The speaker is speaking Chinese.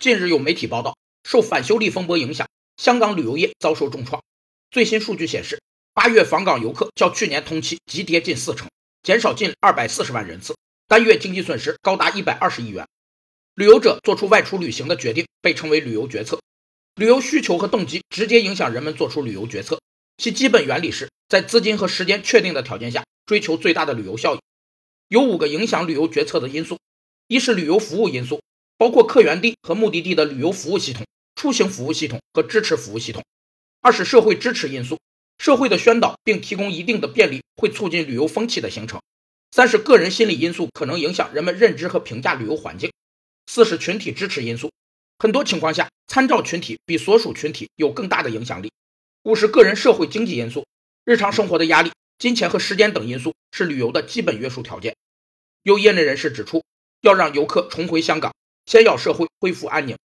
近日有媒体报道，受反修例风波影响，香港旅游业遭受重创。最新数据显示，八月访港游客较去年同期急跌近四成，减少近二百四十万人次，单月经济损失高达一百二十亿元。旅游者做出外出旅行的决定，被称为旅游决策。旅游需求和动机直接影响人们做出旅游决策，其基本原理是在资金和时间确定的条件下，追求最大的旅游效益。有五个影响旅游决策的因素：一是旅游服务因素，包括客源地和目的地的旅游服务系统、出行服务系统和支持服务系统；二是社会支持因素，社会的宣导并提供一定的便利会促进旅游风气的形成；三是个人心理因素，可能影响人们认知和评价旅游环境；四是群体支持因素。很多情况下，参照群体比所属群体有更大的影响力。五是个人社会经济因素，日常生活的压力、金钱和时间等因素是旅游的基本约束条件。有业内人士指出，要让游客重回香港，先要社会恢复安宁，